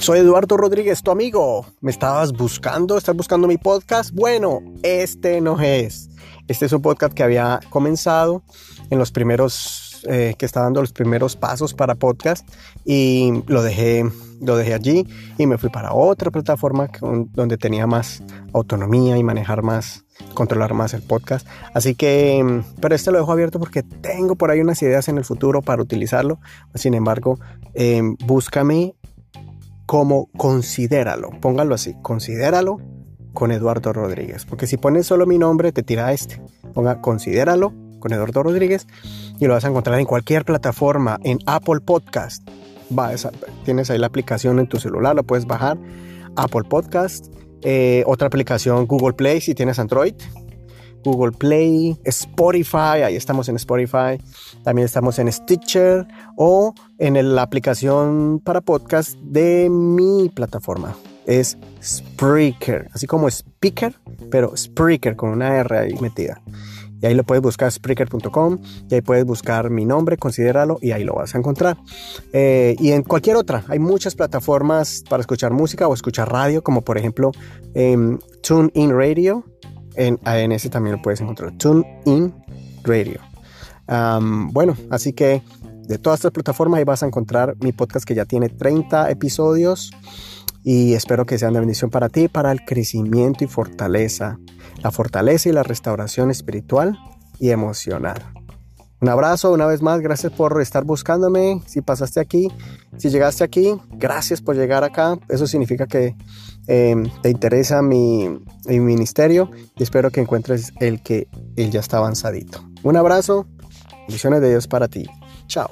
Soy Eduardo Rodríguez, tu amigo. ¿Me estabas buscando? ¿Estás buscando mi podcast? Bueno, este no es. Este es un podcast que había comenzado en los primeros, eh, que está dando los primeros pasos para podcast y lo dejé, lo dejé allí y me fui para otra plataforma donde tenía más autonomía y manejar más, controlar más el podcast. Así que, pero este lo dejo abierto porque tengo por ahí unas ideas en el futuro para utilizarlo. Sin embargo, eh, búscame como considéralo, póngalo así, considéralo con Eduardo Rodríguez, porque si pones solo mi nombre te tira este, ponga considéralo con Eduardo Rodríguez y lo vas a encontrar en cualquier plataforma, en Apple Podcast, tienes ahí la aplicación en tu celular, lo puedes bajar, Apple Podcast, eh, otra aplicación Google Play si tienes Android, Google Play, Spotify, ahí estamos en Spotify, también estamos en Stitcher o en la aplicación para podcast de mi plataforma. Es Spreaker, así como Speaker, pero Spreaker con una R ahí metida. Y ahí lo puedes buscar Spreaker.com y ahí puedes buscar mi nombre, considéralo y ahí lo vas a encontrar. Eh, y en cualquier otra, hay muchas plataformas para escuchar música o escuchar radio, como por ejemplo em, TuneIn Radio, en, en ese también lo puedes encontrar. TuneIn Radio. bueno, así que de todas estas plataformas ahí vas a encontrar mi podcast que ya tiene 30 episodios y espero que sean de bendición para ti, para el crecimiento y fortaleza, la fortaleza y la restauración espiritual y emocional. Un abrazo una vez más, gracias por estar buscándome. Si pasaste aquí, si llegaste aquí, gracias por llegar acá. Eso significa que em, te interesa mi, mi, ministerio y espero que encuentres el que él ya está avanzadito. Un abrazo, bendiciones de Dios para ti. Chao.